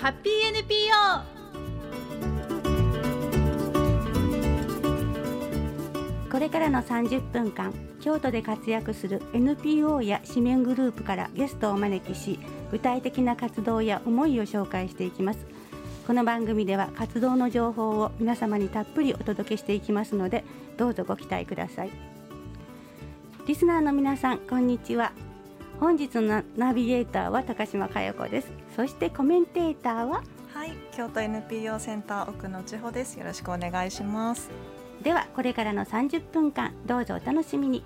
ハッピー NPO これからの30分間京都で活躍する NPO や市民グループからゲストをお招きし具体的な活動や思いを紹介していきます。この番組では活動の情報を皆様にたっぷりお届けしていきますのでどうぞご期待ください。リスナーの皆さんこんにちは。本日のナビゲーターは高島佳代子です。そしてコメンテーターは？はい、京都 NPO センター奥野千穂です。よろしくお願いします。ではこれからの30分間どうぞお楽しみに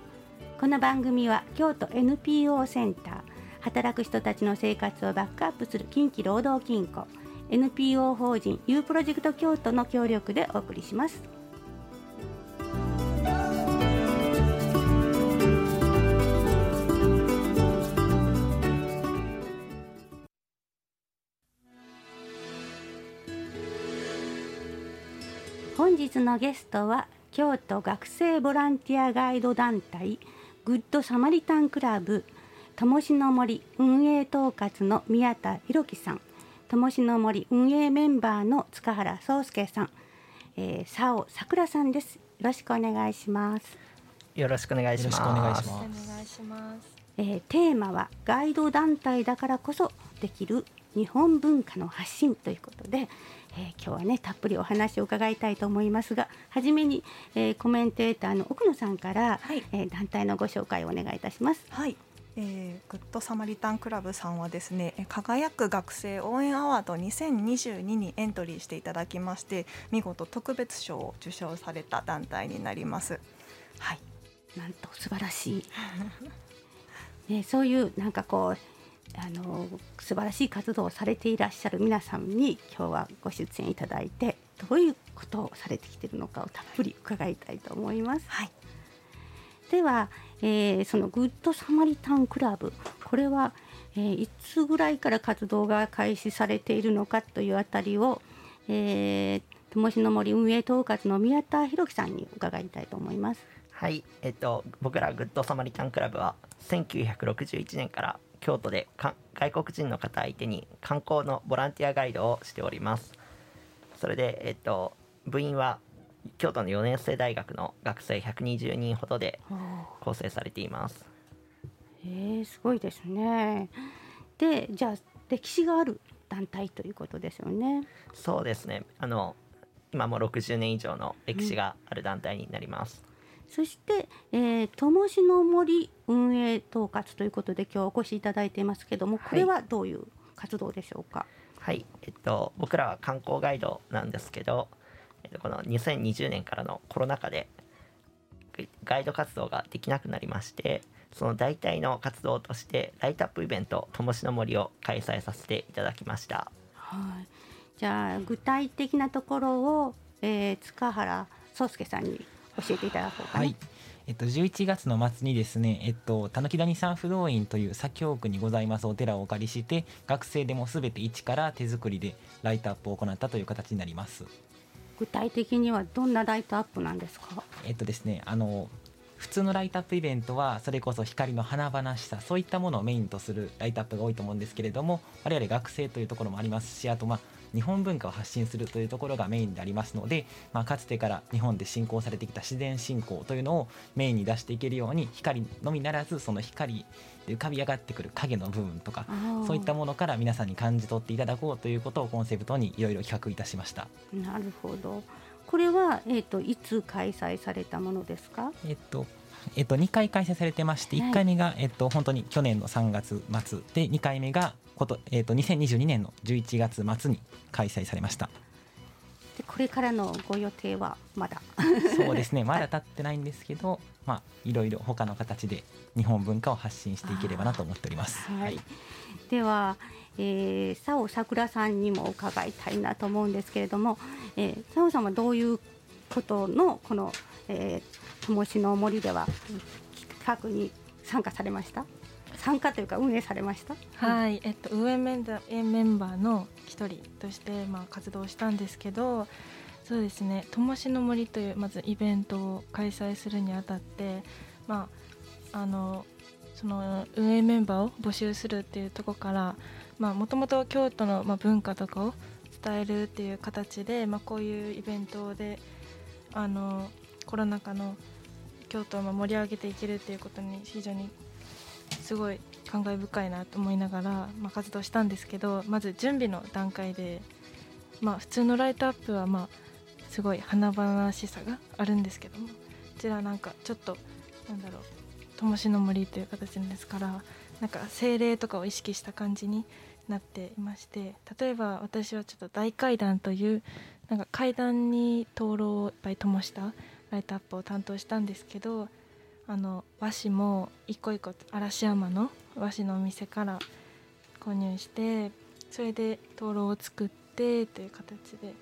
この番組は京都 NPO センター働く人たちの生活をバックアップする近畿労働金庫 NPO 法人 U プロジェクト京都の協力でお送りします日のゲストは京都学生ボランティアガイド団体グッドサマリタンクラブとしの森運営統括の宮田博樹さんとしの森運営メンバーの塚原壮介さん、えー、佐尾さくらさんですよろしくお願いします、よろしくお願いします。よろしくお願いしおます願いします。えー、テーマはガイド団体だからこそできる日本文化の発信ということで、えー今日はねたっぷりお話を伺いたいと思いますが初めに、えーコメンテーターの奥野さんから、はいえー団体のご紹介をお願いいたします。はい。えー、グッドサマリタンクラブさんはですねえー輝く学生応援アワード2022にエントリーしていただきまして見事特別賞を受賞された団体になりますはいなんと素晴らしい、ね、そういうなんかこうあの素晴らしい活動をされていらっしゃる皆さんに今日はご出演いただいてどういうことをされてきているのかをたっぷり伺いたいと思います。はいでは、えーそのグッドサマリタンクラブこれは、えーいつぐらいから活動が開始されているのかというあたりを、えー、としの森運営統括の宮田博樹さんに伺いたいと思います。はい、えっと僕らグッドサマリタンクラブは1961年から京都でか外国人の方相手に観光のボランティアガイドをしております。それでえっと部員は京都の4年生大学の学生120人ほどで構成されています。えー、すごいですね。で、じゃあ歴史がある団体ということですよね。そうですね。あの今も60年以上の歴史がある団体になります。そして、えー、としの森運営統括ということで今日お越しいただいていますけども、これはどういう活動でしょうか？はい、えっと、僕らは観光ガイドなんですけど、えっと、この2020年からのコロナ禍でガガイド活動ができなくなりましてその代替の活動としてライトアップイベント「ともしの森」を開催させていただきましたはい。じゃあ具体的なところを、えー、塚原壮介さんに教えていただこうかな。はい。えっと、11月の末にですね、えっと、たぬき谷三不動院という左京区にございますお寺をお借りして学生でもすべて一から手作りでライトアップを行ったという形になります。具体的にはどんなライトアップなんですか？えっとですね、あの普通のライトアップイベントはそれこそ光の華々しさそういったものをメインとするライトアップが多いと思うんですけれども我々学生というところもありますしあとまあ日本文化を発信するというところがメインでありますので、まあ、かつてから日本で信仰されてきた自然信仰というのをメインに出していけるように光のみならずその光で浮かび上がってくる影の部分とかそういったものから皆さんに感じ取っていただこうということをコンセプトにいろいろ企画いたしました。なるほど。これはえっ、といつ開催されたものですか？えっとえっと、2回開催されてましてはい1回目が、えっと、本当に去年の3月末で2回目がこと、えっと、2022年の11月末に開催されましたでこれからのご予定はまだ？そうですね まだ経ってないんですけど、まあ、いろいろ他の形で日本文化を発信していければなと思っております。はい。では、えー、佐尾さくらさんにも伺いたいなと思うんですけれども、えー、佐尾さんはどういうことのこの、えー、ともしの森では企画に参加されました？参加というか運営されました？はい、えっと運営メンバーメンバーの一人としてまあ活動したんですけど、そうですね。ともしの森というまずイベントを開催するにあたって、まああのその運営メンバーを募集するっていうとこからもともと京都のまあ文化とかを伝えるっていう形で、まあ、こういうイベントであのコロナ禍の京都を盛り上げていけるっていうことに非常にすごい感慨深いなと思いながら、まあ、活動したんですけどまず準備の段階で、まあ、普通のライトアップはまあすごい華々しさがあるんですけどもこちらなんかちょっとなんだろう灯しの森という形ですからなんか精霊とかを意識した感じになっていまして例えば私はちょっと大階段というなんか階段に灯籠をいっぱい灯したライトアップを担当したんですけどあの和紙も一個一個嵐山の和紙のお店から購入してそれで灯籠を作ってという形で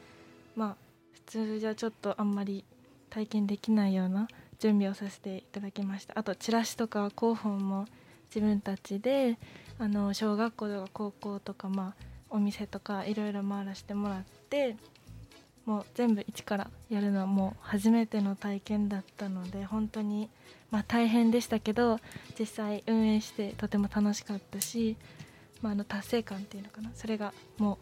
まあ普通じゃちょっとあんまり体験できないような準備をさせていただきました。あとチラシとか広報も自分たちであの小学校とか高校とかまあお店とかいろいろ回らせてもらってもう全部一からやるのはもう初めての体験だったので本当にまあ大変でしたけど実際運営してとても楽しかったし、まあ、あの達成感っていうのかなそれがも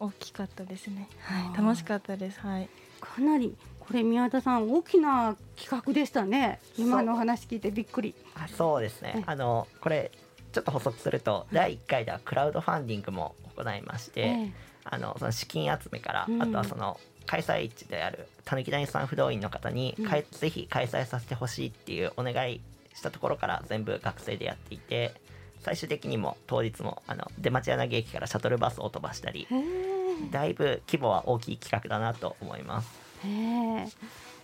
う大きかったですね、はい、楽しかったです、はい、かなりこれ宮田さん大きな企画でしたね。今の話聞いてびっくり。あそうですね。あのこれちょっと補足すると、第1回ではクラウドファンディングも行いまして、ええ、あのその資金集めから、うん、あとはその開催地であるたぬき谷産不動院の方に、うん、ぜひ開催させてほしいっていうお願いしたところから全部学生でやっていて最終的にも当日もあの出町柳駅からシャトルバスを飛ばしたりだいぶ規模は大きい企画だなと思います。へ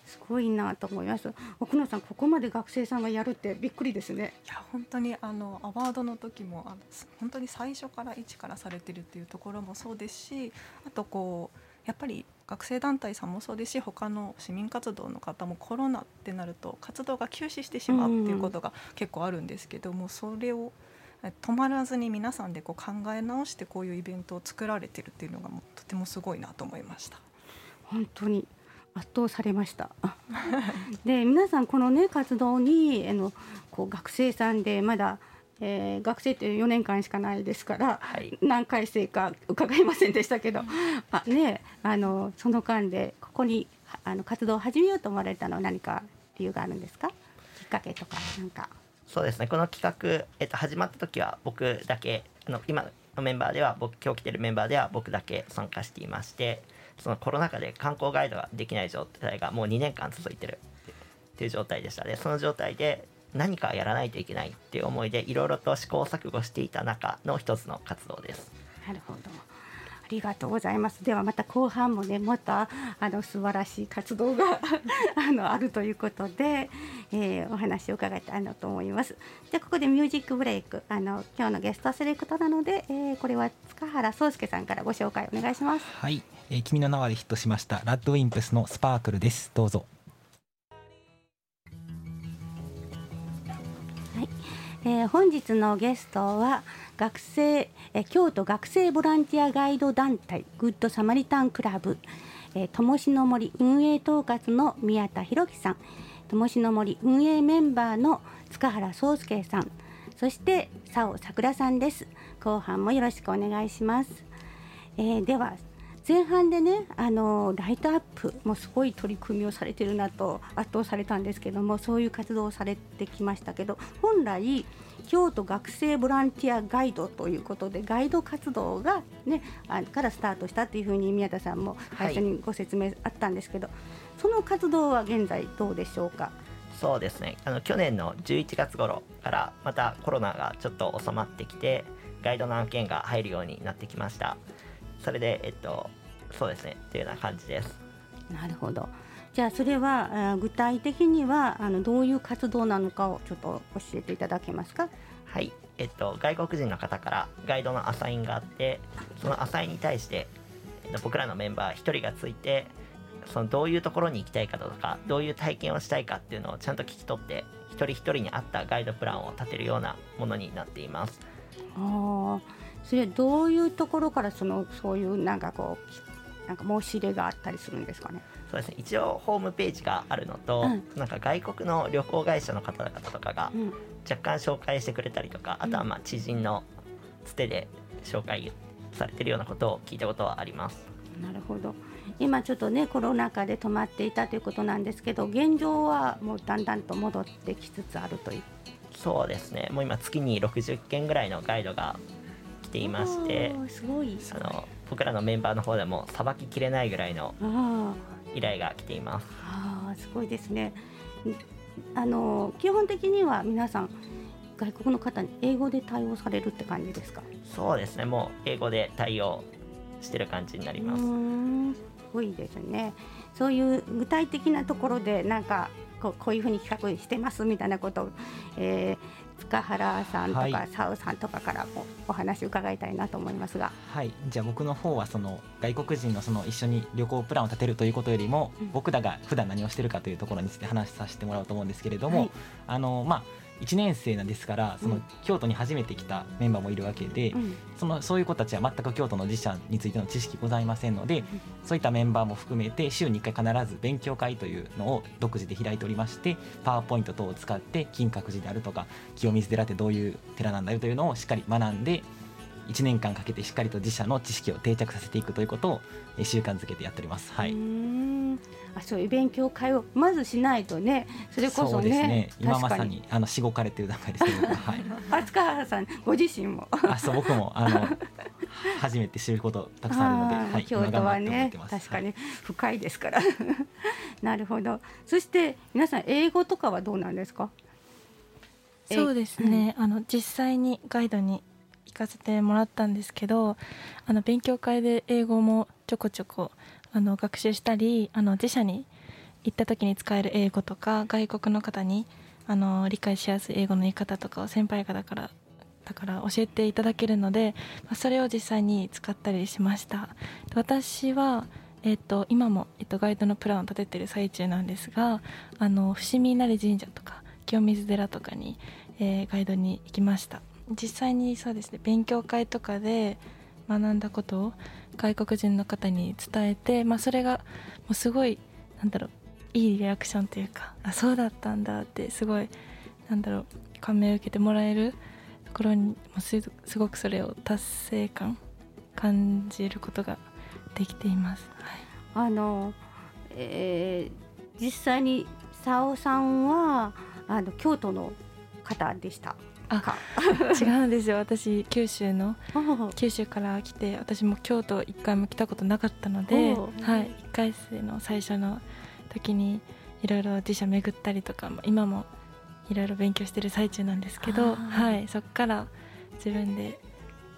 すごいなと思います。奥野さんここまで学生さんがやるってびっくりですね。いや本当にあのアワードの時もあの本当に最初から一からされてるっていうところもそうですしあとこうやっぱり学生団体さんもそうですし他の市民活動の方もコロナってなると活動が休止してしまうっていうことが結構あるんですけども、それを止まらずに皆さんでこう考え直してこういうイベントを作られてるっていうのがとてもすごいなと思いました。本当に。圧倒されました。で皆さんこのね活動にあのこう学生さんでまだ、えー、学生って4年間しかないですから、はい、何回生か伺いませんでしたけどあ、ね、あのその間でここにあの活動を始めようと思われたのは何か理由があるんですか？きっかけとかなんか。そうですね。この企画、えっと、始まった時は僕だけあの今のメンバーでは僕今日来てるメンバーでは僕だけ参加していましてそのコロナ禍で観光ガイドができない状態がもう2年間続いてるっていう状態でした。でその状態で何かやらないといけないっていう思いでいろいろと試行錯誤していた中の一つの活動です。なるほどありがとうございます。ではまた後半もねまたあの素晴らしい活動が あのあるということで、えー、お話を伺いたいなと思います。でここでミュージックブレイクあの今日のゲストセレクトなので、えー、これは塚原壮介さんからご紹介お願いします。はい、えー、君の名はでヒットしましたラッドウィンプスのスパークルです。どうぞ。えー、本日のゲストは学生え京都学生ボランティアガイド団体グッドサマリタンクラブえともしの森運営統括の宮田博樹さんともしの森運営メンバーの塚原壮介さんそして佐尾さくらさんです。後半もよろしくお願いします、えー、では前半でねあのライトアップもすごい取り組みをされてるなと圧倒されたんですけどもそういう活動をされてきましたけど本来京都学生ボランティアガイドということでガイド活動が、ね、あからスタートしたというふうに宮田さんも最初にご説明あったんですけど、はい、その活動は現在どうでしょうか？そうですね。あの去年の11月頃からまたコロナがちょっと収まってきてガイドの案件が入るようになってきました。それでえっとそうですねというような感じです。なるほど。じゃあそれは具体的にはあのどういう活動なのかをちょっと教えていただけますか？はい、えっと外国人の方からガイドのアサインがあって、そのアサインに対して、えっと、僕らのメンバー1人がついて、そのどういうところに行きたいかとか、どういう体験をしたいかっていうのをちゃんと聞き取って、一人一人に合ったガイドプランを立てるようなものになっています。ああ、それどういうところからそのそういうなんかこうなんか申し入れがあったりするんですかね？そうですね。一応ホームページがあるのと、うん、なんか外国の旅行会社の方々とかが若干紹介してくれたりとかあとはまあ知人のつてで紹介されてるようなことを聞いたことはあります。なるほど。今ちょっとねコロナ禍で止まっていたということなんですけど現状はもうだんだんと戻ってきつつあるという。そうですね。もう今月に60件ぐらいのガイドが来ていましてすごい。あの僕らのメンバーの方でもさばききれないぐらいのあ依頼が来ています。ーあーすごいですね。んあの基本的には皆さん外国の方に英語で対応されるって感じですか？そうですね。もう英語で対応してる感じになります。すごいですね。そういう具体的なところでなんかこうこういうふうに企画してますみたいなことを、えー塚原さんとか、はい。サウさんとかからもお話伺いたいなと思いますが。はい、じゃあ僕の方はその外国人のその一緒に旅行プランを立てるということよりも、うん。僕らが普段何をしてるかというところについて話させてもらおうと思うんですけれども、はい。あのまあ1年生なんですからそのうん。京都に初めて来たメンバーもいるわけで、うん。そのそういう子たちは全く京都の自社についての知識ございませんので、そういったメンバーも含めて週に1回必ず勉強会というのを独自で開いておりましてパワーポイント等を使って金閣寺であるとか清水寺ってどういう寺なんだよというのをしっかり学んで1年間かけてしっかりと自社の知識を定着させていくということをえー習慣づけてやっております。はういーんあそういう勉強会をまずしないとねそれこそそうですね。ね今ま確かに。さにあのしごかれてる段階ですけど、はい、あ塚原さんご自身も。あそう僕もあの 初めて知ることたくさんあるので、はい、京都はね確かに深いですから。なるほど。そして皆さん英語とかはどうなんですか？えそうですね、あの実際にガイドに行かせてもらったんですけどあの勉強会で英語もちょこちょこあの学習したりあの自社に行った時に使える英語とか外国の方にあの理解しやすい英語の言い方とかを先輩方からだから教えていただけるので、それを実際に使ったりしました。私は、えっと今も、えっとガイドのプランを立ててる最中なんですがあの伏見稲荷神社とか清水寺とかに、えーガイドに行きました。実際にそうですね勉強会とかで学んだことを外国人の方に伝えて、まあ、それがもうすごいなんだろういいリアクションというかあそうだったんだってすごいなんだろう感銘を受けてもらえるところにもすすごくそれを達成感感じることができています。はいあの、えー実際に沙尾さんはあの京都の方でしたあか。違うんですよ。私九州のあ九州から来て私も京都一回も来たことなかったので、はい、1回生の最初の時にいろいろ自社巡ったりとかも今もいろいろ勉強してる最中なんですけど、はい、そこから自分で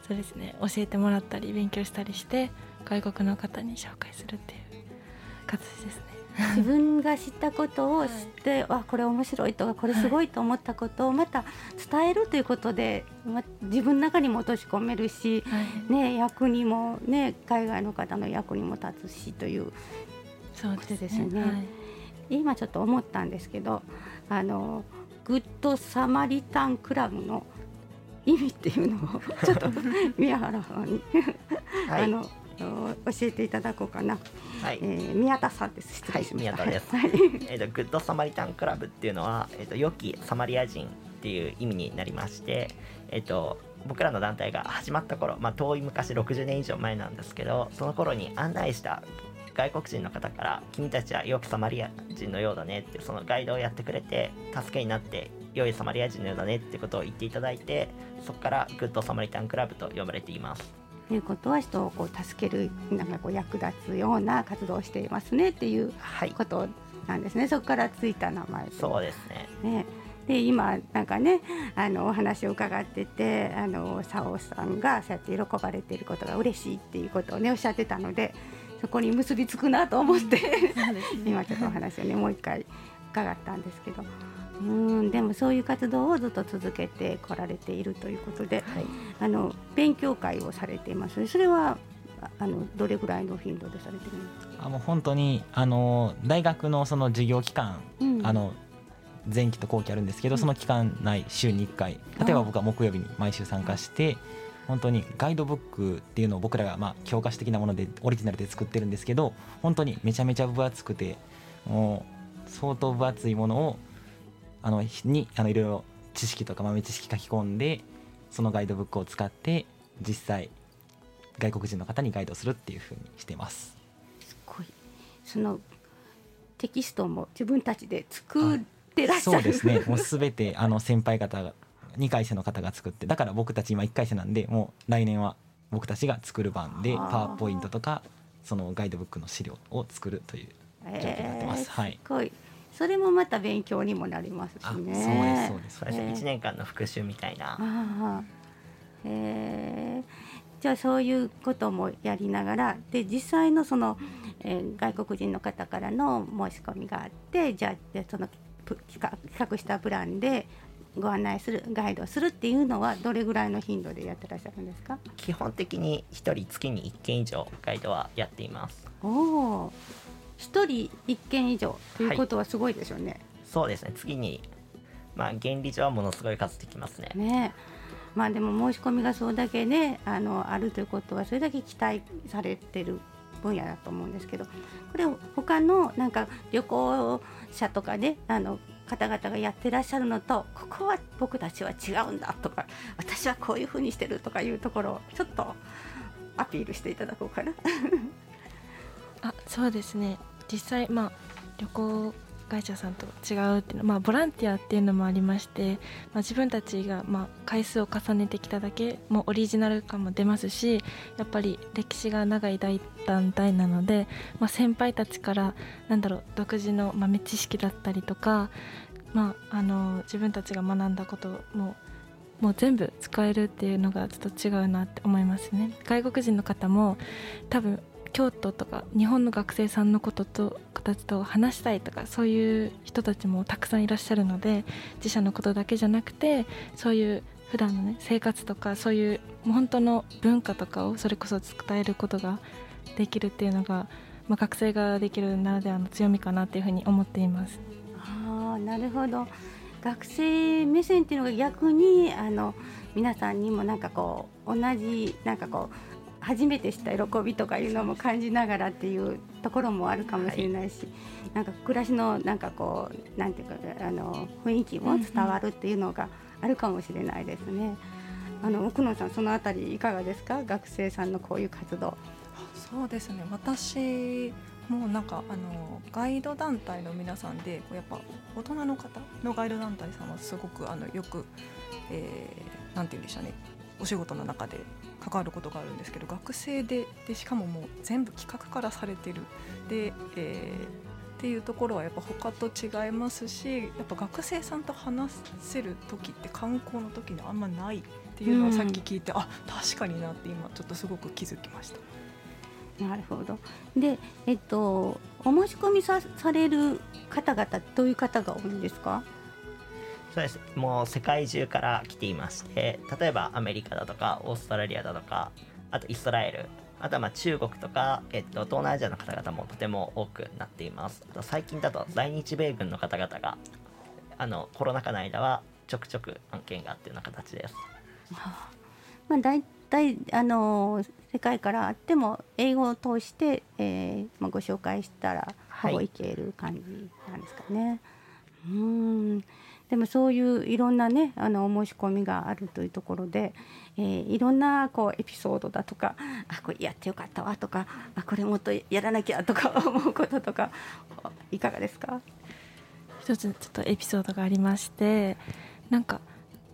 そうですね教えてもらったり勉強したりして外国の方に紹介するっていう形ですね。自分が知ったことを知って、あこれ面白いとかこれすごいと思ったことをまた伝えるということで、ま、自分の中にも落とし込めるし、はい、ね、役にも、ね、海外の方の役にも立つしというそうことですよね。はい。今ちょっと思ったんですけどあのグッドサマリタンクラブの意味っていうのをちょっと宮原さんに、はい。あの教えていただこうかな、はい。えー宮田さんです。失礼しました、はい宮田です。はい。えー、とグッドサマリタンクラブっていうのは、えー、と良きサマリア人っていう意味になりまして、えー、と僕らの団体が始まった頃、まあ、遠い昔60年以上前なんですけどその頃に案内した外国人の方から「君たちは良きサマリア人のようだね」ってそのガイドをやってくれて助けになって良いサマリア人のようだねってことを言っていただいてそこからグッドサマリタンクラブと呼ばれています。ということは人をこう助けるなんかこう役立つような活動をしていますねっていうはいことなんですね。そこからついた名前でそうですね。ね。で今なんかねあのお話を伺っててあの佐尾さんがそうやって喜ばれていることが嬉しいっていうことをねおっしゃってたのでそこに結びつくなと思って。ね。今ちょっとお話をねもう一回伺ったんですけどうんでもそういう活動をずっと続けてこられているということではい。あの勉強会をされています。それはああのどれぐらいの頻度でされてるんですか、あもう本当にあの大学のその授業期間、うん。あの前期と後期あるんですけど、うん。その期間内週に1回例えば僕は木曜日に毎週参加して本当にガイドブックっていうのを僕らがまあ教科書的なものでオリジナルで作ってるんですけど本当にめちゃめちゃ分厚くてもう相当分厚いものをあのにあのいろいろ知識とか豆知識書き込んでそのガイドブックを使って実際外国人の方にガイドするっていうふうにしてます。すごい。そのテキストも自分たちで作ってらっしゃる。そうですね。もうすべてあの先輩方が2回生の方が作ってだから僕たち今1回生なんでもう来年は僕たちが作る番でパワーポイントとかそのガイドブックの資料を作るという状況になってます。えーはい。すごいそれもまた勉強にもなりますしね。すそうですそうです。ねえ。ー1年間の復習みたいな。ああえー。じゃあそういうこともやりながらで実際のその、えー外国人の方からの申し込みがあってじゃあでそのプ企画したプランでご案内するガイドをするっていうのはどれぐらいの頻度でやってらっしゃるんですか？基本的に1人月に1件以上ガイドはやっています。おお一人一件以上ということはすごいですよね。そうですね次にまあ原理上はものすごい数できますねねまあでも申し込みがそれだけねあのあるということはそれだけ期待されてる分野だと思うんですけどこれ他のなんか旅行者とかねあの方々がやってらっしゃるのとここは僕たちは違うんだとか私はこういうふうにしてるとかいうところをちょっとアピールしていただこうかな。あそうですね実際まあ旅行会社さんと違うっていうのは、まあ、ボランティアっていうのもありまして、まあ、自分たちがまあ回数を重ねてきただけもオリジナル感も出ますしやっぱり歴史が長い大団体なので、まあ、先輩たちからなんだろう独自の豆知識だったりとか、まあ、あの自分たちが学んだことももう全部使えるっていうのがちょっと違うなって思いますね。外国人の方も多分京都とか日本の学生さんのことと形と話したいとかそういう人たちもたくさんいらっしゃるので自社のことだけじゃなくてそういう普段のね生活とかそういう本当の文化とかをそれこそ伝えることができるっていうのが、まあ、学生ができるならではの強みかなっていうふうに思っています。ああなるほど学生目線っていうのが逆にあの皆さんにもなんかこう同じなんかこう初めて知った喜びとかいうのも感じながらっていうところもあるかもしれないし、なんか暮らしのなんかこうなんていうかあの雰囲気も伝わるっていうのがあるかもしれないですね。あの奥野さんそのあたりいかがですか？学生さんのこういう活動。そうですね私もなんかあのガイド団体の皆さんでこうやっぱ大人の方のガイド団体さんはすごくあのよく、えーなんて言うんでしょうねお仕事の中で関わることがあるんですけど学生ででしかももう全部企画からされてるで、えーっていうところはやっぱ他と違いますしやっぱ学生さんと話せる時って観光の時にあんまないっていうのをさっき聞いて、あ確かになって今ちょっとすごく気づきました。なるほど。で、えっと、お申し込みさされる方々、どういう方が多いんですか？そうですもう世界中から来ていまして例えばアメリカだとかオーストラリアだとかあとイスラエルあとはまあ中国とか、えっと、東南アジアの方々もとても多くなっていますあと最近だと在日米軍の方々があのコロナ禍の間はちょくちょく案件があっていうような形です まあ、大体、あの世界からあっても、英語を通して、えーまあ、ご紹介したら、はいほぼいける感じなんですかね。うーん。でもそういういろんなねあのお申し込みがあるというところで、えーいろんなこうエピソードだとかあこれやってよかったわとかあこれもっとやらなきゃとか 思うこととかいかがですか？一つちょっとエピソードがありましてなんか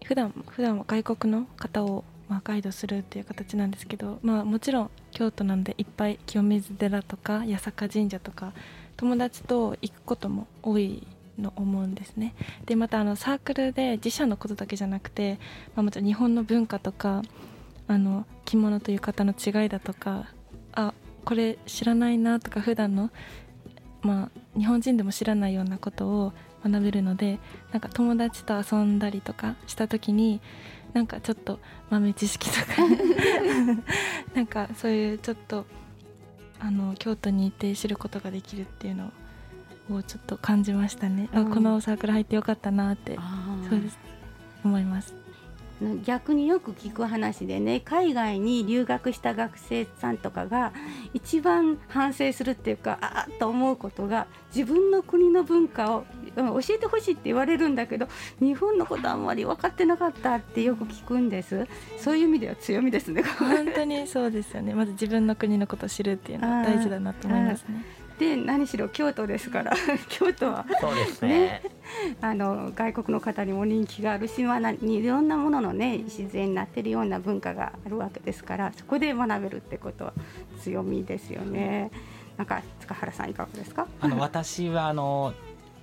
普段普段は外国の方をまあガイドするっていう形なんですけど、まあ、もちろん京都なんでいっぱい清水寺とか八坂神社とか友達と行くことも多いの思うんですね。でまたあのサークルで自社のことだけじゃなくて、まあ、もちろん日本の文化とかあの着物という方の違いだとかあこれ知らないなとか普段のまあ、日本人でも知らないようなことを学べるのでなんか友達と遊んだりとかした時になんかちょっと豆知識とか なんかそういうちょっとあの京都に行って知ることができるっていうのをちょっと感じましたね、あうん。このサークル入ってよかったなって。そうです。思います。逆によく聞く話でね海外に留学した学生さんとかが一番反省するっていうかああと思うことが自分の国の文化を教えてほしいって言われるんだけど日本のことあんまり分かってなかったってよく聞くんです。そういう意味では強みですね本当にそうですよね。まず自分の国のことを知るっていうのは大事だなと思いますねで何しろ京都ですから。京都は。そうですね。あの外国の方にも人気があるし、まあ、いろんなもののね自然になってるような文化があるわけですからそこで学べるってことは強みですよね。なんか塚原さんいかがですか？あの私はあの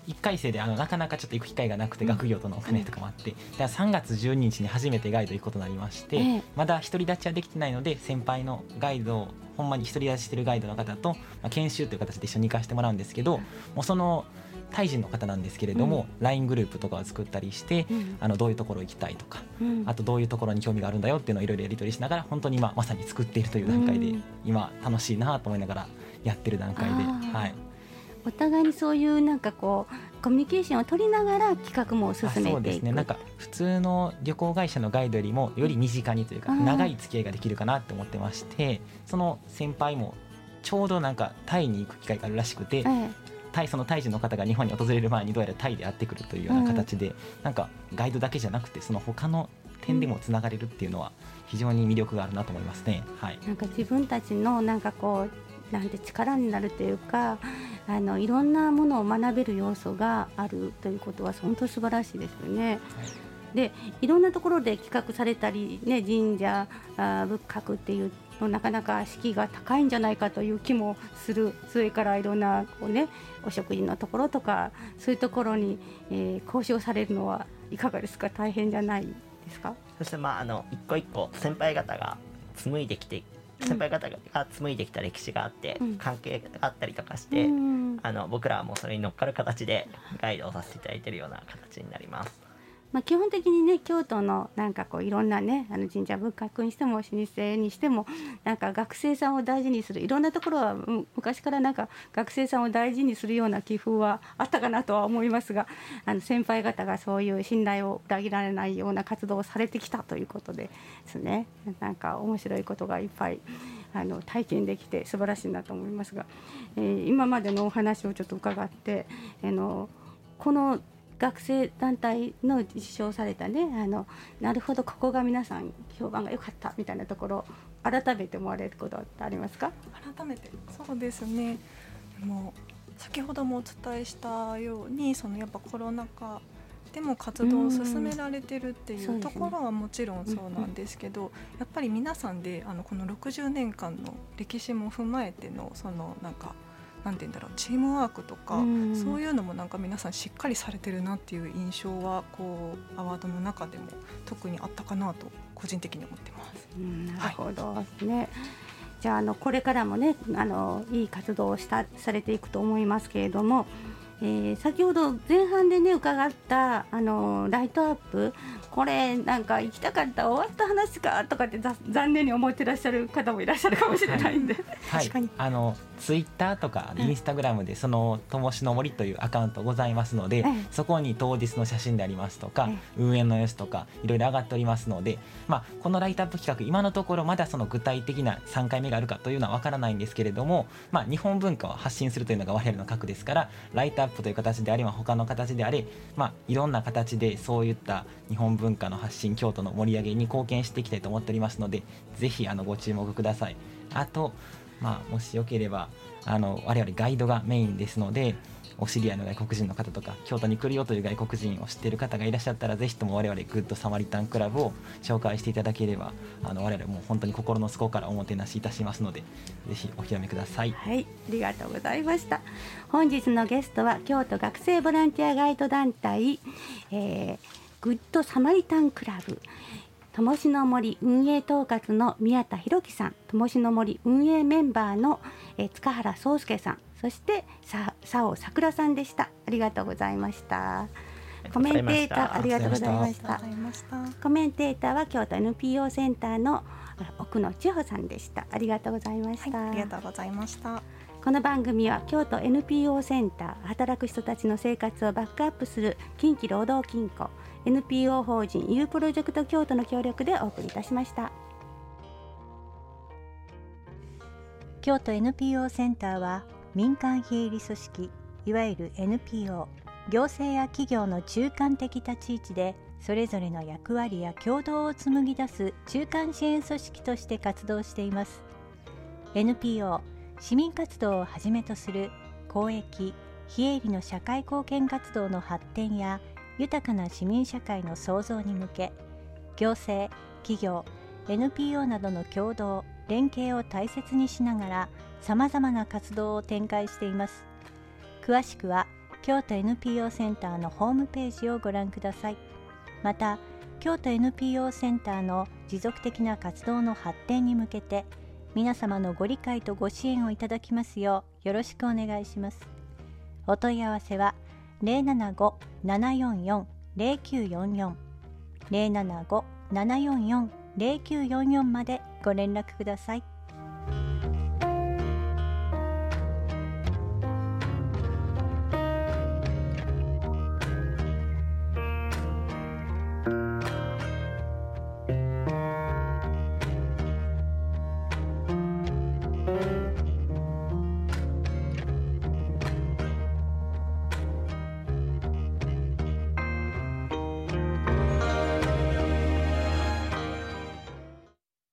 1回生であのなかなかちょっと行く機会がなくて、学業とのお金とかもあって、で3月12日に初めてガイド行くことになりまして、ええ。まだ独り立ちはできてないので先輩のガイドをほんまに独り立ちしてるガイドの方と、まあ、研修という形で一緒に行かせてもらうんですけど、もうそのタイ人の方なんですけれども、LINE グループとかを作ったりして、うん。あのどういうところ行きたいとか、うん。あとどういうところに興味があるんだよっていうのをいろいろやり取りしながら本当に今まさに作っているという段階で、うん。今楽しいなと思いながらやってる段階で、はい、お互いにそういうなんかこうコミュニケーションを取りながら企画も進あそうめていく。ですねなんか普通の旅行会社のガイドよりもより身近にというかうん長い付き合いができるかなって思ってましてその先輩もちょうどなんかタイに行く機会があるらしくてええ。タイそのタイ人の方が日本に訪れる前にどうやらタイで会ってくるというような形で、なんかガイドだけじゃなくてその他の点でもつながれるっていうのは非常に魅力があるなと思いますね。はい。なんか自分たちのなんかこうなんて力になるというかあのいろんなものを学べる要素があるということは本当素晴らしいですよね。でいろんなところで企画されたり、ね、神社あー仏閣っていうのなかなか敷居が高いんじゃないかという気もする。それからいろんなこう、ね、お食事のところとかそういうところに、えー交渉されるのはいかがですか？大変じゃないですか？そしてまああの一個一個先輩方が紡いできて先輩方が紡いできた歴史があって、うん。関係があったりとかして、うん。あの僕らはもうそれに乗っかる形でガイドをさせていただいているような形になります。まあ、基本的にね京都のなんかこういろんなねあの神社仏閣にしても老舗にしてもなんか学生さんを大事にするいろんなところは昔からなんか学生さんを大事にするような気風はあったかなとは思いますがあの先輩方がそういう信頼を裏切られないような活動をされてきたということでですね。なんか面白いことがいっぱいあの体験できて素晴らしいなと思いますが、えー今までのお話をちょっと伺ってあのこの学生団体の受賞されたねあのなるほどここが皆さん評判が良かったみたいなところ改めて思われることってありますか？改めてそうですね。もう先ほどもお伝えしたようにそのやっぱコロナ禍でも活動を進められてるっていうところはもちろんそうなんですけど、やっぱり皆さんであのこの60年間の歴史も踏まえてのそのなんかなんて言うんだろうチームワークとか、うん。そういうのもなんか皆さんしっかりされてるなっていう印象はこうアワードの中でも特にあったかなと個人的に思ってます。うんなるほどね、じゃああのこれからもねあのいい活動をしたされていくと思いますけれども、えー先ほど前半でね伺ったあのライトアップこれなんか行きたかった終わった話かとかってざ残念に思ってらっしゃる方もいらっしゃるかもしれないんで、はい。確かに、あのツイッターとかインスタグラムでその「ともしの森」というアカウントございますので、ええそこに当日の写真でありますとか、え運営の様子とかいろいろ上がっておりますので、まあ、このライトアップ企画今のところまだその具体的な3回目があるかというのは分からないんですけれども、まあ、日本文化を発信するというのが我々の核ですからライトアップという形であれば他の形であれ、まあ、いろんな形でそういった日本文化の発信京都の盛り上げに貢献していきたいと思っておりますのでぜひあのご注目ください。あとまあ、もしよければあの我々ガイドがメインですのでお知り合いの外国人の方とか京都に来るよという外国人を知っている方がいらっしゃったらぜひとも我々グッドサマリタンクラブを紹介していただければあの我々も本当に心の底からおもてなしいたしますのでぜひお披露目ください。はい、ありがとうございました。本日のゲストは京都学生ボランティアガイド団体、えーグッドサマリタンクラブ。ともしの森運営統括の宮田博樹さん、ともしの森運営メンバーの、えー塚原壮介さん、そしてさ佐尾さくらさんでした。ありがとうございました。コメンテーターありがとうございました。コメンテーターは京都 NPO センターのあ奥野千穂さんでした。ありがとうございました。はい、ありがとうございました。この番組は京都 NPO センター働く人たちの生活をバックアップする近畿労働金庫 NPO 法人 U プロジェクト京都の協力でお送りいたしました。京都 NPO センターは民間非営利組織いわゆる NPO 行政や企業の中間的立ち位置でそれぞれの役割や共同を紡ぎ出す中間支援組織として活動しています。NPO 市民活動をはじめとする公益非営利の社会貢献活動の発展や豊かな市民社会の創造に向け行政企業 NPO などの共同連携を大切にしながらさまざまな活動を展開しています。詳しくは京都 NPO センターのホームページをご覧ください。また京都 NPO センターの持続的な活動の発展に向けて皆様のご理解とご支援をいただきますようよろしくお願いしますお問い合わせは075-744-0944 075-744-0944までご連絡ください。